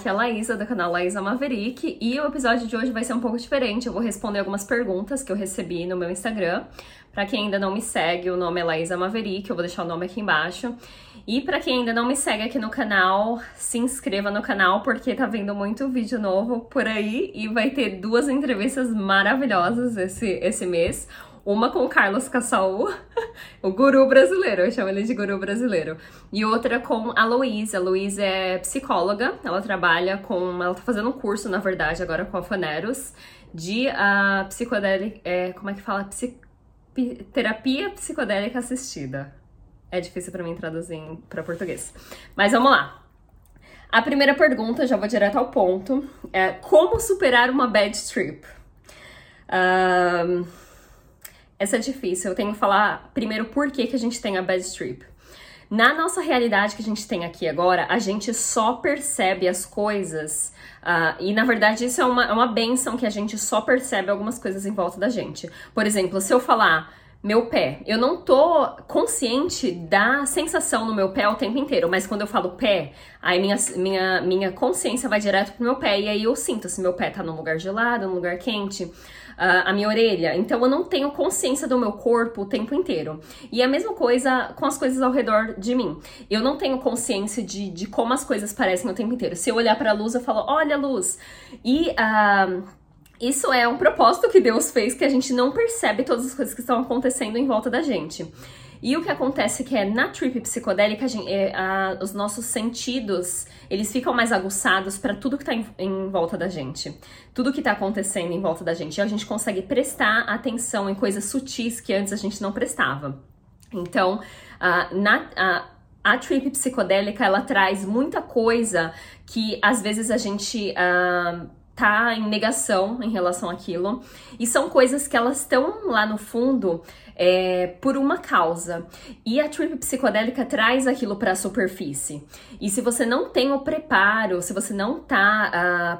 aqui é a Laísa do canal Laísa Maverick e o episódio de hoje vai ser um pouco diferente. Eu vou responder algumas perguntas que eu recebi no meu Instagram. Para quem ainda não me segue, o nome é Laísa Maverick, eu vou deixar o nome aqui embaixo. E para quem ainda não me segue aqui no canal, se inscreva no canal porque tá vendo muito vídeo novo por aí e vai ter duas entrevistas maravilhosas esse, esse mês. Uma com Carlos Cassaú, o guru brasileiro, eu chamo ele de guru brasileiro. E outra com a Louise. A Louise é psicóloga, ela trabalha com. Ela tá fazendo um curso, na verdade, agora com a Faneros, de uh, psicodélica. É, como é que fala? Psi, terapia psicodélica assistida. É difícil para mim traduzir para português. Mas vamos lá. A primeira pergunta, já vou direto ao ponto, é como superar uma bad trip? Um, essa é difícil. Eu tenho que falar primeiro por que, que a gente tem a bad trip. Na nossa realidade que a gente tem aqui agora, a gente só percebe as coisas. Uh, e na verdade, isso é uma, é uma benção que a gente só percebe algumas coisas em volta da gente. Por exemplo, se eu falar meu pé, eu não tô consciente da sensação no meu pé o tempo inteiro, mas quando eu falo pé, aí minha, minha, minha consciência vai direto pro meu pé e aí eu sinto se meu pé tá num lugar gelado, num lugar quente a minha orelha. Então eu não tenho consciência do meu corpo o tempo inteiro. E a mesma coisa com as coisas ao redor de mim. Eu não tenho consciência de, de como as coisas parecem o tempo inteiro. Se eu olhar para a luz, eu falo, olha luz. E uh, isso é um propósito que Deus fez que a gente não percebe todas as coisas que estão acontecendo em volta da gente. E o que acontece é que é na trip psicodélica, gente, é, a, os nossos sentidos, eles ficam mais aguçados para tudo que está em, em, volta da gente. Tudo que está acontecendo em volta da gente. E a gente consegue prestar atenção em coisas sutis que antes a gente não prestava. Então, uh, na... Uh, a trip psicodélica ela traz muita coisa que às vezes a gente uh, tá em negação em relação àquilo e são coisas que elas estão lá no fundo é, por uma causa. E a trip psicodélica traz aquilo para a superfície. E se você não tem o preparo, se você não tá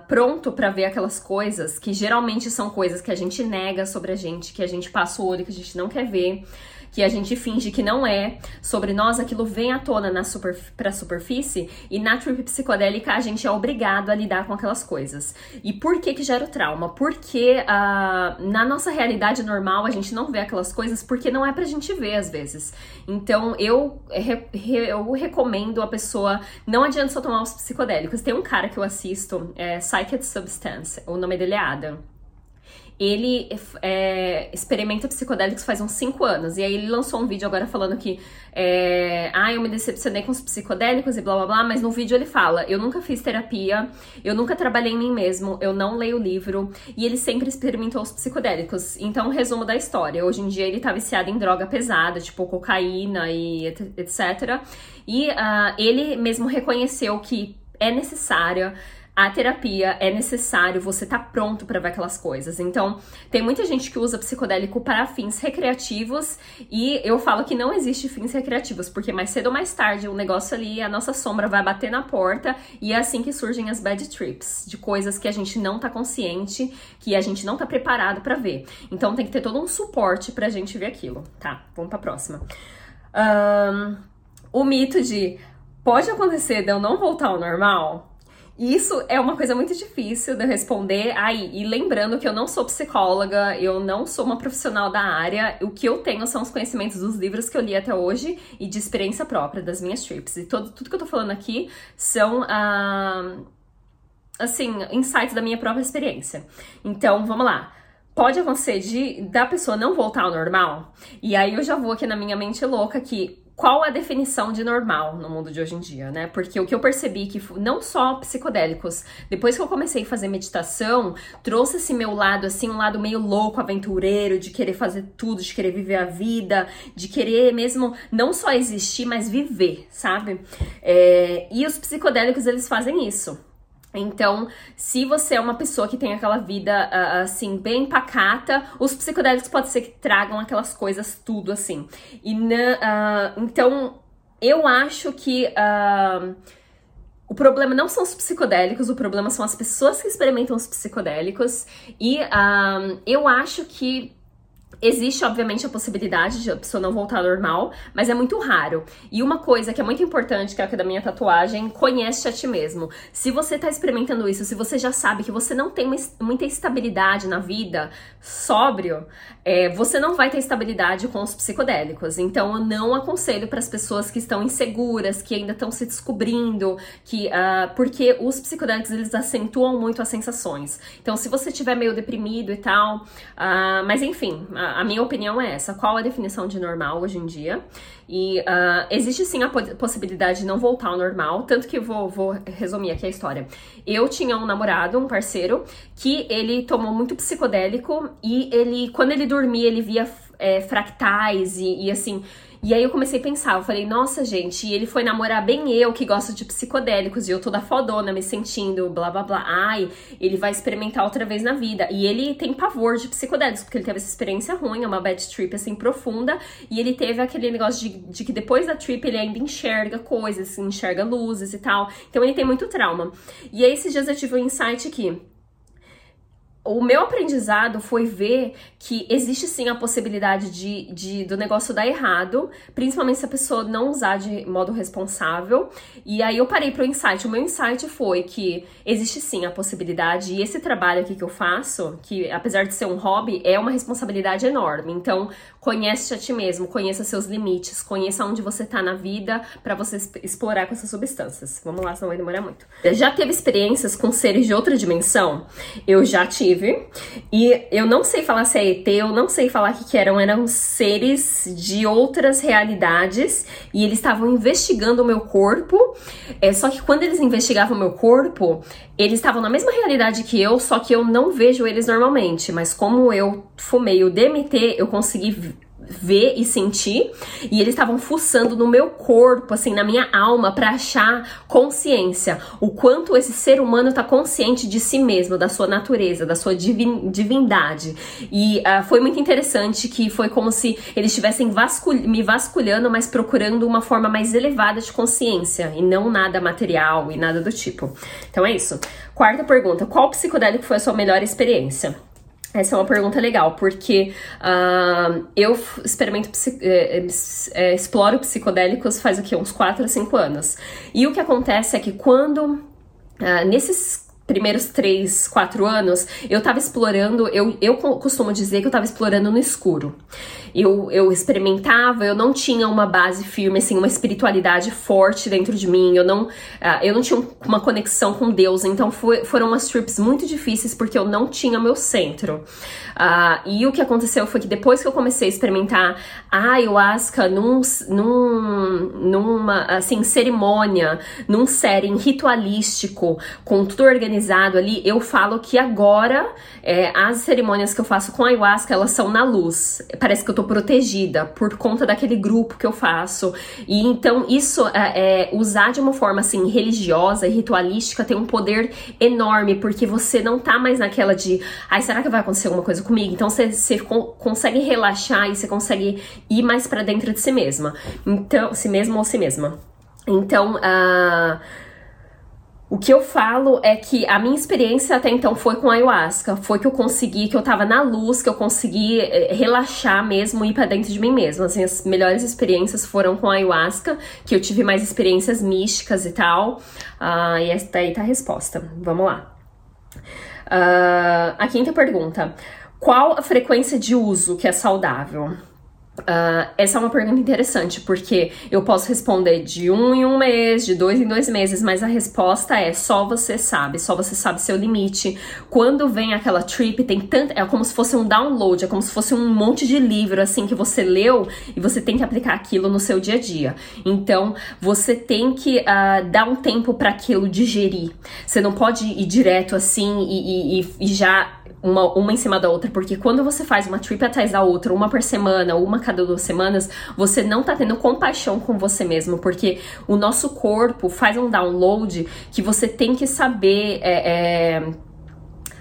uh, pronto para ver aquelas coisas, que geralmente são coisas que a gente nega sobre a gente, que a gente passa o olho, que a gente não quer ver, que a gente finge que não é sobre nós, aquilo vem à tona na super, pra superfície e na trip psicodélica a gente é obrigado a lidar com aquelas coisas. E por que que gera o trauma? Porque uh, na nossa realidade normal a gente não vê aquelas coisas porque não é pra gente ver às vezes. Então eu, eu recomendo a pessoa, não adianta só tomar os psicodélicos. Tem um cara que eu assisto, é Psyched Substance, o nome dele é Adam ele é, experimenta psicodélicos faz uns 5 anos. E aí ele lançou um vídeo agora falando que é, ah, eu me decepcionei com os psicodélicos e blá blá blá, mas no vídeo ele fala: eu nunca fiz terapia, eu nunca trabalhei em mim mesmo, eu não leio livro, e ele sempre experimentou os psicodélicos. Então, resumo da história: hoje em dia ele tá viciado em droga pesada, tipo cocaína e etc. E uh, ele mesmo reconheceu que é necessária a terapia é necessário você tá pronto para ver aquelas coisas. Então, tem muita gente que usa psicodélico para fins recreativos e eu falo que não existe fins recreativos, porque mais cedo ou mais tarde o negócio ali, a nossa sombra vai bater na porta e é assim que surgem as bad trips, de coisas que a gente não tá consciente, que a gente não tá preparado para ver. Então, tem que ter todo um suporte pra gente ver aquilo. Tá, vamos pra próxima. Um, o mito de pode acontecer de eu não voltar ao normal? Isso é uma coisa muito difícil de responder. Aí, e lembrando que eu não sou psicóloga, eu não sou uma profissional da área. O que eu tenho são os conhecimentos dos livros que eu li até hoje e de experiência própria das minhas trips. E todo, tudo que eu tô falando aqui são. Ah, assim, insights da minha própria experiência. Então, vamos lá pode acontecer de da pessoa não voltar ao normal. E aí eu já vou aqui na minha mente louca que qual a definição de normal no mundo de hoje em dia, né? Porque o que eu percebi que não só psicodélicos, depois que eu comecei a fazer meditação, trouxe esse meu lado assim, um lado meio louco, aventureiro, de querer fazer tudo, de querer viver a vida, de querer mesmo não só existir, mas viver, sabe? É, e os psicodélicos eles fazem isso. Então, se você é uma pessoa que tem aquela vida uh, assim bem pacata, os psicodélicos pode ser que tragam aquelas coisas tudo assim. E uh, então, eu acho que uh, o problema não são os psicodélicos, o problema são as pessoas que experimentam os psicodélicos. E eu acho que Existe, obviamente, a possibilidade de a pessoa não voltar ao normal, mas é muito raro. E uma coisa que é muito importante, que é a da minha tatuagem, conhece a ti mesmo. Se você tá experimentando isso, se você já sabe que você não tem muita estabilidade na vida, sóbrio, é, você não vai ter estabilidade com os psicodélicos. Então, eu não aconselho para as pessoas que estão inseguras, que ainda estão se descobrindo, que uh, porque os psicodélicos eles acentuam muito as sensações. Então, se você estiver meio deprimido e tal, uh, mas enfim. Uh, a minha opinião é essa. Qual a definição de normal hoje em dia? E uh, existe sim a possibilidade de não voltar ao normal, tanto que vou, vou resumir aqui a história. Eu tinha um namorado, um parceiro, que ele tomou muito psicodélico e ele, quando ele dormia, ele via é, fractais e, e assim e aí eu comecei a pensar, eu falei, nossa, gente, e ele foi namorar bem eu, que gosto de psicodélicos, e eu toda fodona, me sentindo, blá blá blá. Ai, ele vai experimentar outra vez na vida. E ele tem pavor de psicodélicos, porque ele teve essa experiência ruim, é uma bad trip assim profunda, e ele teve aquele negócio de, de que depois da trip ele ainda enxerga coisas, enxerga luzes e tal. Então ele tem muito trauma. E aí esses dias eu tive um insight aqui o meu aprendizado foi ver que existe sim a possibilidade de, de, do negócio dar errado, principalmente se a pessoa não usar de modo responsável. E aí eu parei para o insight. O meu insight foi que existe sim a possibilidade, e esse trabalho aqui que eu faço, que apesar de ser um hobby, é uma responsabilidade enorme. Então, conhece a ti mesmo, conheça seus limites, conheça onde você tá na vida para você explorar com essas substâncias. Vamos lá, senão vai demorar muito. Já teve experiências com seres de outra dimensão? Eu já tive E eu não sei falar se é ET, eu não sei falar o que, que eram. Eram seres de outras realidades e eles estavam investigando o meu corpo. É, só que quando eles investigavam o meu corpo, eles estavam na mesma realidade que eu, só que eu não vejo eles normalmente. Mas como eu fumei o DMT, eu consegui ver e sentir, e eles estavam fuçando no meu corpo, assim, na minha alma, para achar consciência, o quanto esse ser humano tá consciente de si mesmo, da sua natureza, da sua divin divindade. E uh, foi muito interessante que foi como se eles estivessem vascul me vasculhando, mas procurando uma forma mais elevada de consciência, e não nada material e nada do tipo. Então é isso. Quarta pergunta: qual psicodélico foi a sua melhor experiência? Essa é uma pergunta legal, porque uh, eu experimento, é, é, exploro psicodélicos faz o quê? Uns 4 a 5 anos. E o que acontece é que quando, uh, nesses primeiros 3, 4 anos, eu tava explorando, eu, eu costumo dizer que eu tava explorando no escuro eu, eu experimentava, eu não tinha uma base firme, assim, uma espiritualidade forte dentro de mim, eu não, uh, eu não tinha uma conexão com Deus, então foi, foram umas trips muito difíceis porque eu não tinha meu centro. Uh, e o que aconteceu foi que depois que eu comecei a experimentar a ayahuasca num, num, numa, assim, cerimônia, num setting ritualístico, com tudo organizado ali, eu falo que agora é, as cerimônias que eu faço com ayahuasca, elas são na luz. Parece que eu tô protegida por conta daquele grupo que eu faço. E então isso é, é, usar de uma forma assim religiosa e ritualística tem um poder enorme, porque você não tá mais naquela de, ai, será que vai acontecer alguma coisa comigo? Então você, você consegue relaxar e você consegue ir mais para dentro de si mesma. Então, si mesmo ou si mesma. Então, uh, o que eu falo é que a minha experiência até então foi com ayahuasca. Foi que eu consegui, que eu tava na luz, que eu consegui eh, relaxar mesmo e ir pra dentro de mim mesma. Assim, as melhores experiências foram com ayahuasca, que eu tive mais experiências místicas e tal. Uh, e essa daí tá a resposta. Vamos lá. Uh, a quinta pergunta: Qual a frequência de uso que é saudável? Uh, essa é uma pergunta interessante, porque eu posso responder de um em um mês, de dois em dois meses, mas a resposta é só você sabe, só você sabe seu limite. Quando vem aquela trip, tem tanto. É como se fosse um download, é como se fosse um monte de livro assim que você leu e você tem que aplicar aquilo no seu dia a dia. Então você tem que uh, dar um tempo para aquilo digerir. Você não pode ir direto assim e, e, e já uma, uma em cima da outra, porque quando você faz uma trip atrás da outra, uma por semana, uma cada duas semanas, você não tá tendo compaixão com você mesmo, porque o nosso corpo faz um download que você tem que saber. É, é,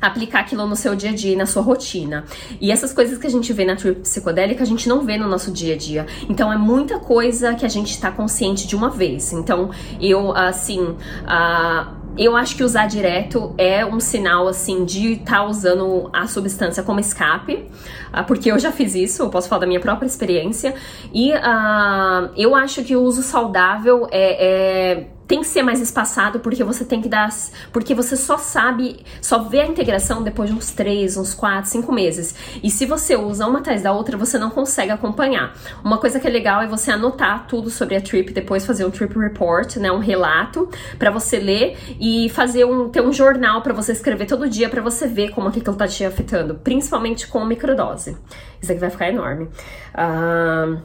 aplicar aquilo no seu dia a dia na sua rotina. E essas coisas que a gente vê na trip psicodélica, a gente não vê no nosso dia a dia. Então é muita coisa que a gente está consciente de uma vez. Então eu, assim, uh, eu acho que usar direto é um sinal assim de estar tá usando a substância como escape, uh, porque eu já fiz isso, eu posso falar da minha própria experiência. E uh, eu acho que o uso saudável é, é tem que ser mais espaçado porque você tem que dar. Porque você só sabe, só vê a integração depois de uns 3, uns 4, 5 meses. E se você usa uma atrás da outra, você não consegue acompanhar. Uma coisa que é legal é você anotar tudo sobre a trip, depois fazer um trip report, né? Um relato para você ler e fazer um. ter um jornal para você escrever todo dia para você ver como aquilo tá te afetando, principalmente com microdose. Isso aqui vai ficar enorme. Uh,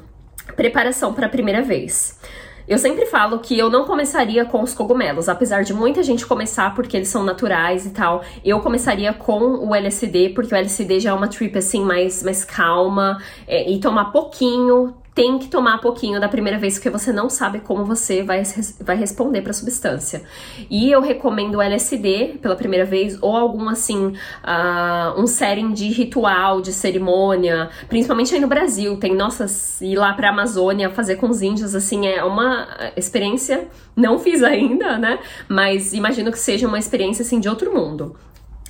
preparação para a primeira vez. Eu sempre falo que eu não começaria com os cogumelos, apesar de muita gente começar porque eles são naturais e tal. Eu começaria com o LSD, porque o LSD já é uma trip assim mais, mais calma é, e tomar pouquinho, tem que tomar pouquinho da primeira vez, porque você não sabe como você vai, vai responder para a substância. E eu recomendo o LSD pela primeira vez, ou algum assim, uh, um setting de ritual, de cerimônia, principalmente aí no Brasil. Tem, nossa, ir lá pra Amazônia fazer com os índios, assim, é uma experiência. Não fiz ainda, né? Mas imagino que seja uma experiência assim de outro mundo.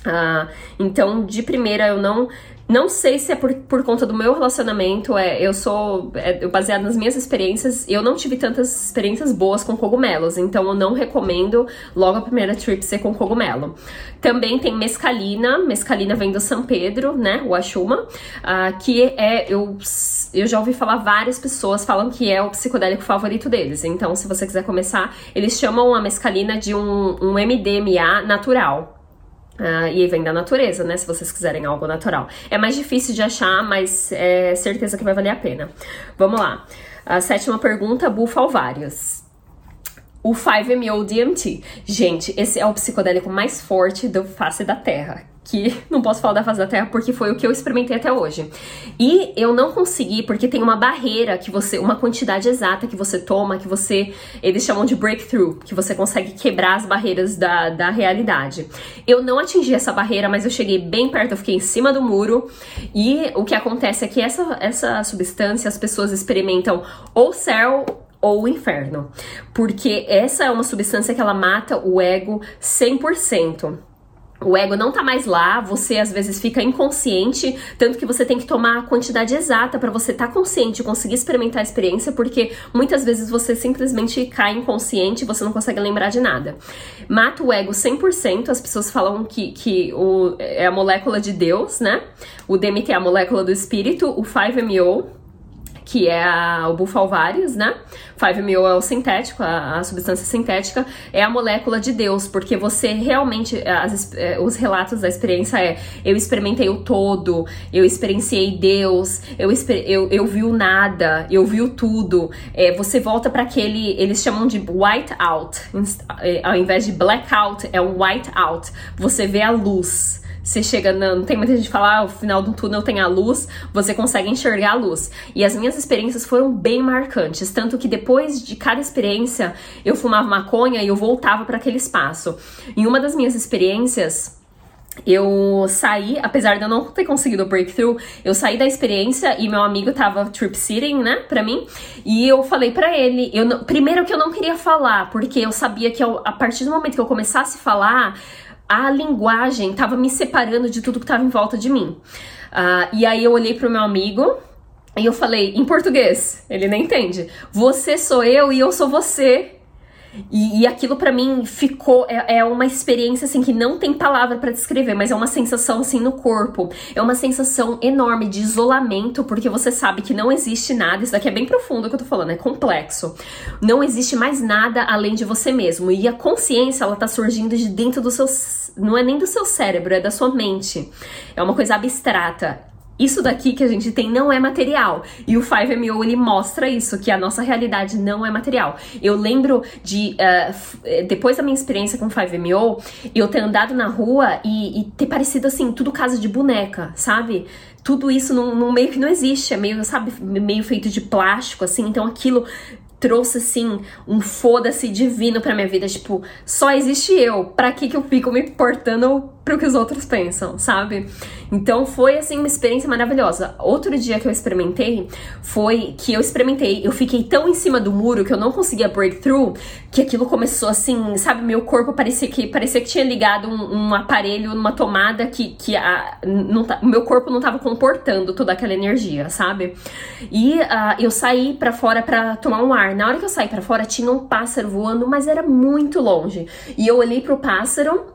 Uh, então, de primeira, eu não não sei se é por, por conta do meu relacionamento, é, eu sou, é, eu, baseado nas minhas experiências, eu não tive tantas experiências boas com cogumelos, então eu não recomendo logo a primeira trip ser com cogumelo. Também tem mescalina, mescalina vem do São Pedro, né, o Axuma, uh, que é, eu, eu já ouvi falar várias pessoas falam que é o psicodélico favorito deles, então se você quiser começar, eles chamam a mescalina de um, um MDMA natural, Uh, e vem da natureza, né? Se vocês quiserem algo natural. É mais difícil de achar, mas é certeza que vai valer a pena. Vamos lá. A sétima pergunta, bufalvários. O 5-MeO DMT. Gente, esse é o psicodélico mais forte do face da Terra que não posso falar da fase da Terra porque foi o que eu experimentei até hoje. E eu não consegui porque tem uma barreira que você, uma quantidade exata que você toma, que você, eles chamam de breakthrough, que você consegue quebrar as barreiras da, da realidade. Eu não atingi essa barreira, mas eu cheguei bem perto, eu fiquei em cima do muro. E o que acontece é que essa, essa substância as pessoas experimentam ou céu ou o inferno, porque essa é uma substância que ela mata o ego 100% o ego não tá mais lá, você às vezes fica inconsciente, tanto que você tem que tomar a quantidade exata para você estar tá consciente conseguir experimentar a experiência, porque muitas vezes você simplesmente cai inconsciente e você não consegue lembrar de nada. Mata o ego 100%, as pessoas falam que, que o, é a molécula de Deus, né? O DMT é a molécula do espírito, o 5-MeO que é a, o bufalvários, né? 5-MeO é o sintético, a, a, substância sintética, é a molécula de Deus, porque você realmente, as, é, os relatos da experiência é, eu experimentei o todo, eu experienciei Deus, eu, eu, eu vi o nada, eu vi o tudo. É, você volta para aquele, eles chamam de white out, é, ao invés de blackout, é um white out. Você vê a luz. Você chega, não, tem muita gente que fala, ah, o final do túnel tem a luz, você consegue enxergar a luz. E as minhas experiências foram bem marcantes, tanto que depois de cada experiência eu fumava maconha e eu voltava para aquele espaço. Em uma das minhas experiências, eu saí, apesar de eu não ter conseguido o breakthrough, eu saí da experiência e meu amigo tava trip sitting, né, pra mim, e eu falei para ele, eu primeiro que eu não queria falar, porque eu sabia que eu, a partir do momento que eu começasse a falar, a linguagem estava me separando de tudo que estava em volta de mim. Uh, e aí eu olhei pro meu amigo e eu falei em português, ele nem entende. Você sou eu e eu sou você. E, e aquilo para mim ficou é, é, uma experiência assim que não tem palavra para descrever, mas é uma sensação assim no corpo. É uma sensação enorme de isolamento, porque você sabe que não existe nada. Isso daqui é bem profundo que eu tô falando, é complexo. Não existe mais nada além de você mesmo. E a consciência, ela tá surgindo de dentro do seu não é nem do seu cérebro, é da sua mente. É uma coisa abstrata isso daqui que a gente tem não é material. E o 5MO ele mostra isso, que a nossa realidade não é material. Eu lembro de, uh, depois da minha experiência com 5MO, eu ter andado na rua e, e, ter parecido assim, tudo casa de boneca, sabe? Tudo isso num, num meio que não existe, é meio, sabe, meio feito de plástico, assim, então aquilo trouxe assim um foda-se divino pra minha vida, tipo, só existe eu, pra que que eu fico me importando pro que os outros pensam, sabe? Então foi assim uma experiência maravilhosa. Outro dia que eu experimentei foi que eu experimentei, eu fiquei tão em cima do muro que eu não conseguia breakthrough, que aquilo começou assim, sabe, meu corpo parecia que parecia que tinha ligado um, um aparelho numa tomada que, que a, não, tá, meu corpo não tava comportando toda aquela energia, sabe? E uh, eu saí para fora para tomar um ar. Na hora que eu saí para fora tinha um pássaro voando, mas era muito longe. E eu olhei pro pássaro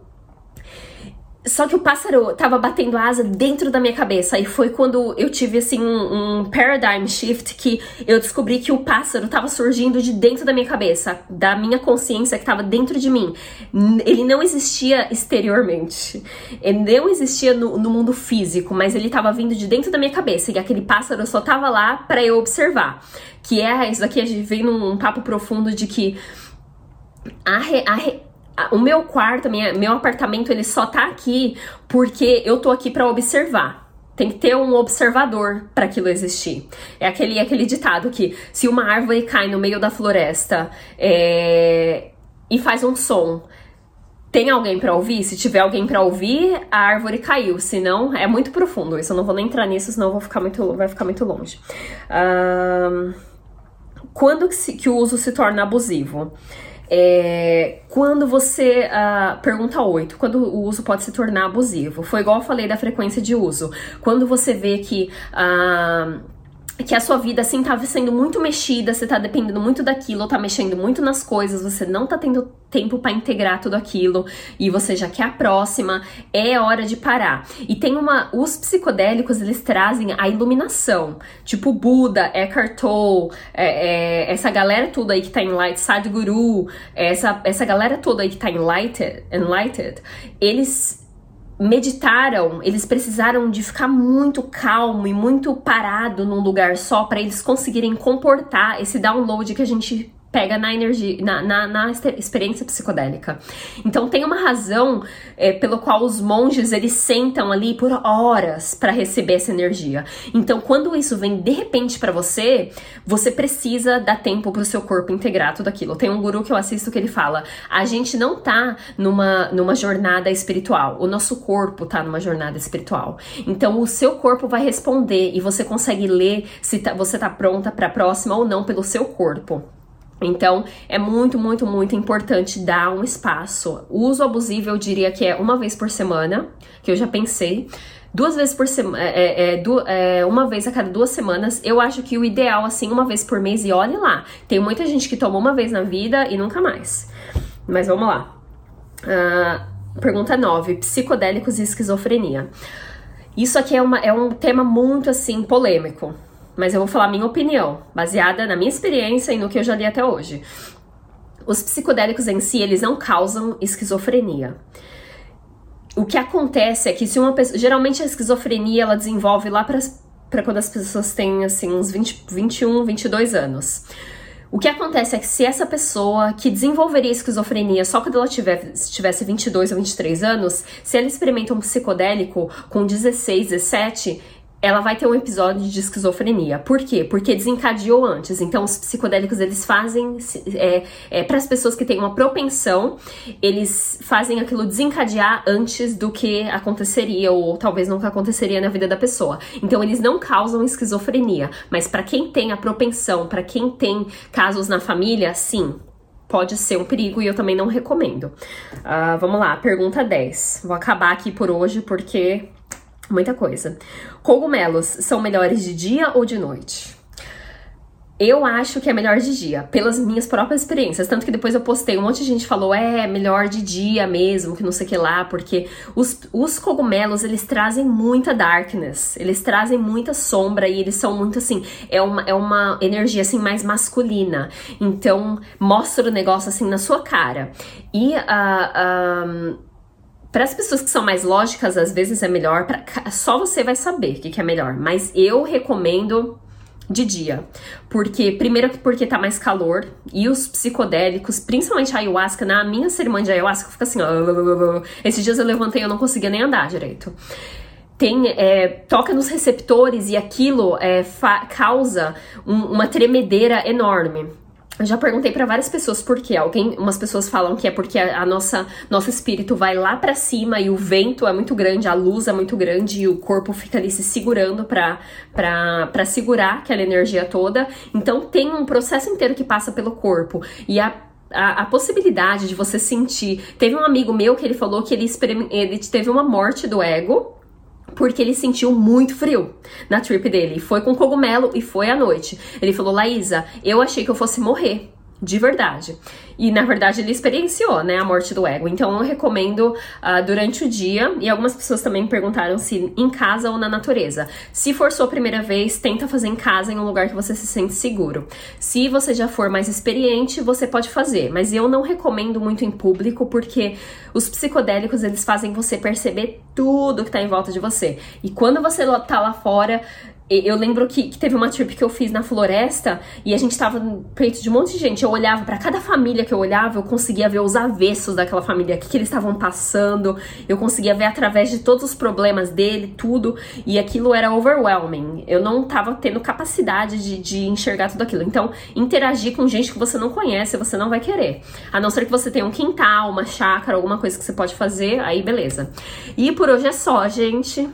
só que o pássaro tava batendo asa dentro da minha cabeça. E foi quando eu tive, assim, um, um, paradigm shift que eu descobri que o pássaro tava surgindo de dentro da minha cabeça, da minha consciência que tava dentro de mim. Ele não existia exteriormente. Ele não existia no, no mundo físico, mas ele tava vindo de dentro da minha cabeça. E aquele pássaro só tava lá para eu observar. Que é, isso daqui a gente vem num papo profundo de que a, re, a re, o meu quarto, minha, meu apartamento, ele só tá aqui porque eu tô aqui para observar. Tem que ter um observador para aquilo existir. É aquele, aquele ditado que se uma árvore cai no meio da floresta é, e faz um som, tem alguém para ouvir? Se tiver alguém para ouvir, a árvore caiu. Se não, é muito profundo. Isso eu não vou nem entrar nisso, senão vou ficar muito, vai ficar muito longe. Um, quando que, se, que o uso se torna abusivo? É, quando você uh, pergunta 8, quando o uso pode se tornar abusivo? Foi igual eu falei da frequência de uso. Quando você vê que. Uh, que a sua vida assim tá sendo muito mexida, você tá dependendo muito daquilo, tá mexendo muito nas coisas, você não tá tendo tempo para integrar tudo aquilo e você já quer a próxima, é hora de parar. E tem uma os psicodélicos, eles trazem a iluminação, tipo Buda, Eckhart Tolle, é, é, essa galera toda aí que tá em Light, Sadhguru, essa essa galera toda aí que tá enlightened, enlightened eles meditaram, eles precisaram de ficar muito calmo e muito parado num lugar só para eles conseguirem comportar esse download que a gente pega na energia, na, na, na, experiência psicodélica. Então tem uma razão é, pelo qual os monges eles sentam ali por horas para receber essa energia. Então quando isso vem de repente para você, você precisa dar tempo para o seu corpo integrar tudo aquilo. Tem um guru que eu assisto que ele fala: a gente não tá numa, numa jornada espiritual, o nosso corpo tá numa jornada espiritual. Então o seu corpo vai responder e você consegue ler se tá, você tá pronta para a próxima ou não pelo seu corpo. Então, é muito, muito, muito importante dar um espaço. O uso abusivo, eu diria que é uma vez por semana, que eu já pensei. Duas vezes por semana, é, é, é, é, uma vez a cada duas semanas. Eu acho que o ideal, assim, uma vez por mês, e olhe lá. Tem muita gente que toma uma vez na vida e nunca mais. Mas vamos lá. Uh, pergunta 9: psicodélicos e esquizofrenia. Isso aqui é, uma, é um tema muito, assim, polêmico mas eu vou falar minha opinião, baseada na minha experiência e no que eu já li até hoje. Os psicodélicos em si, eles não causam esquizofrenia. O que acontece é que se uma pessoa, geralmente a esquizofrenia ela desenvolve lá para quando as pessoas têm assim uns 20, 21, 22 anos. O que acontece é que se essa pessoa que desenvolveria esquizofrenia só quando ela tiver, tivesse 22 ou 23 anos, se ela experimenta um psicodélico com 16, 17, ela vai ter um episódio de esquizofrenia. Por quê? Porque desencadeou antes. Então, os psicodélicos eles fazem é, é, para as pessoas que têm uma propensão, eles fazem aquilo desencadear antes do que aconteceria ou talvez nunca aconteceria na vida da pessoa. Então, eles não causam esquizofrenia, mas para quem tem a propensão, para quem tem casos na família, sim, pode ser um perigo e eu também não recomendo. Uh, vamos lá, pergunta 10. Vou acabar aqui por hoje porque Muita coisa. Cogumelos são melhores de dia ou de noite? Eu acho que é melhor de dia, pelas minhas próprias experiências. Tanto que depois eu postei, um monte de gente falou, é melhor de dia mesmo, que não sei o que lá, porque os, os cogumelos, eles trazem muita darkness, eles trazem muita sombra e eles são muito assim, é uma, é uma energia assim mais masculina. Então, mostra o negócio assim na sua cara. E a. Uh, uh, para as pessoas que são mais lógicas, às vezes é melhor, pra, só você vai saber o que, que é melhor. Mas eu recomendo de dia. Porque, primeiro, porque tá mais calor e os psicodélicos, principalmente a ayahuasca, na minha cerimônia de ayahuasca, fica assim. Esses dias eu levantei e eu não conseguia nem andar direito. Tem, é, toca nos receptores e aquilo é, causa um, uma tremedeira enorme. Eu já perguntei para várias pessoas por quê. Alguém, umas pessoas falam que é porque a, a nossa nosso espírito vai lá para cima e o vento é muito grande, a luz é muito grande e o corpo fica ali se segurando para para segurar aquela energia toda. Então tem um processo inteiro que passa pelo corpo e a a, a, possibilidade de você sentir. Teve um amigo meu que ele falou que ele, ele teve uma morte do ego porque ele sentiu muito frio na trip dele. Foi com cogumelo e foi à noite. Ele falou: Laísa, eu achei que eu fosse morrer de verdade. E na verdade ele experienciou, né, a morte do ego. Então eu recomendo uh, durante o dia. E algumas pessoas também perguntaram se em casa ou na natureza. Se for sua primeira vez, tenta fazer em casa, em um lugar que você se sente seguro. Se você já for mais experiente, você pode fazer. Mas eu não recomendo muito em público, porque os psicodélicos eles fazem você perceber tudo que tá em volta de você. E quando você tá lá fora, eu lembro que, que, teve uma trip que eu fiz na floresta e a gente tava no peito de um monte de gente. Eu olhava para cada família que eu olhava, eu conseguia ver os avessos daquela família, o que, que eles estavam passando. Eu conseguia ver através de todos os problemas dele, tudo. E aquilo era overwhelming. Eu não tava tendo capacidade de, de enxergar tudo aquilo. Então, interagir com gente que você não conhece, você não vai querer. A não ser que você tenha um quintal, uma chácara, alguma coisa que você pode fazer, aí beleza. E por hoje é só, gente.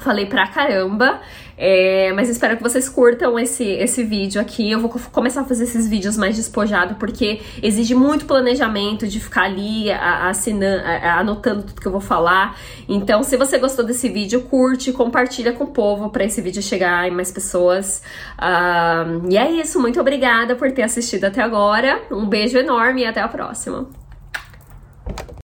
Falei pra caramba. É, mas espero que vocês curtam esse, esse vídeo aqui. Eu vou começar a fazer esses vídeos mais despojado, porque exige muito planejamento de ficar ali assinando, anotando tudo que eu vou falar. Então, se você gostou desse vídeo, curte, compartilha com o povo para esse vídeo chegar em mais pessoas. Uh, e é isso, muito obrigada por ter assistido até agora. Um beijo enorme e até a próxima.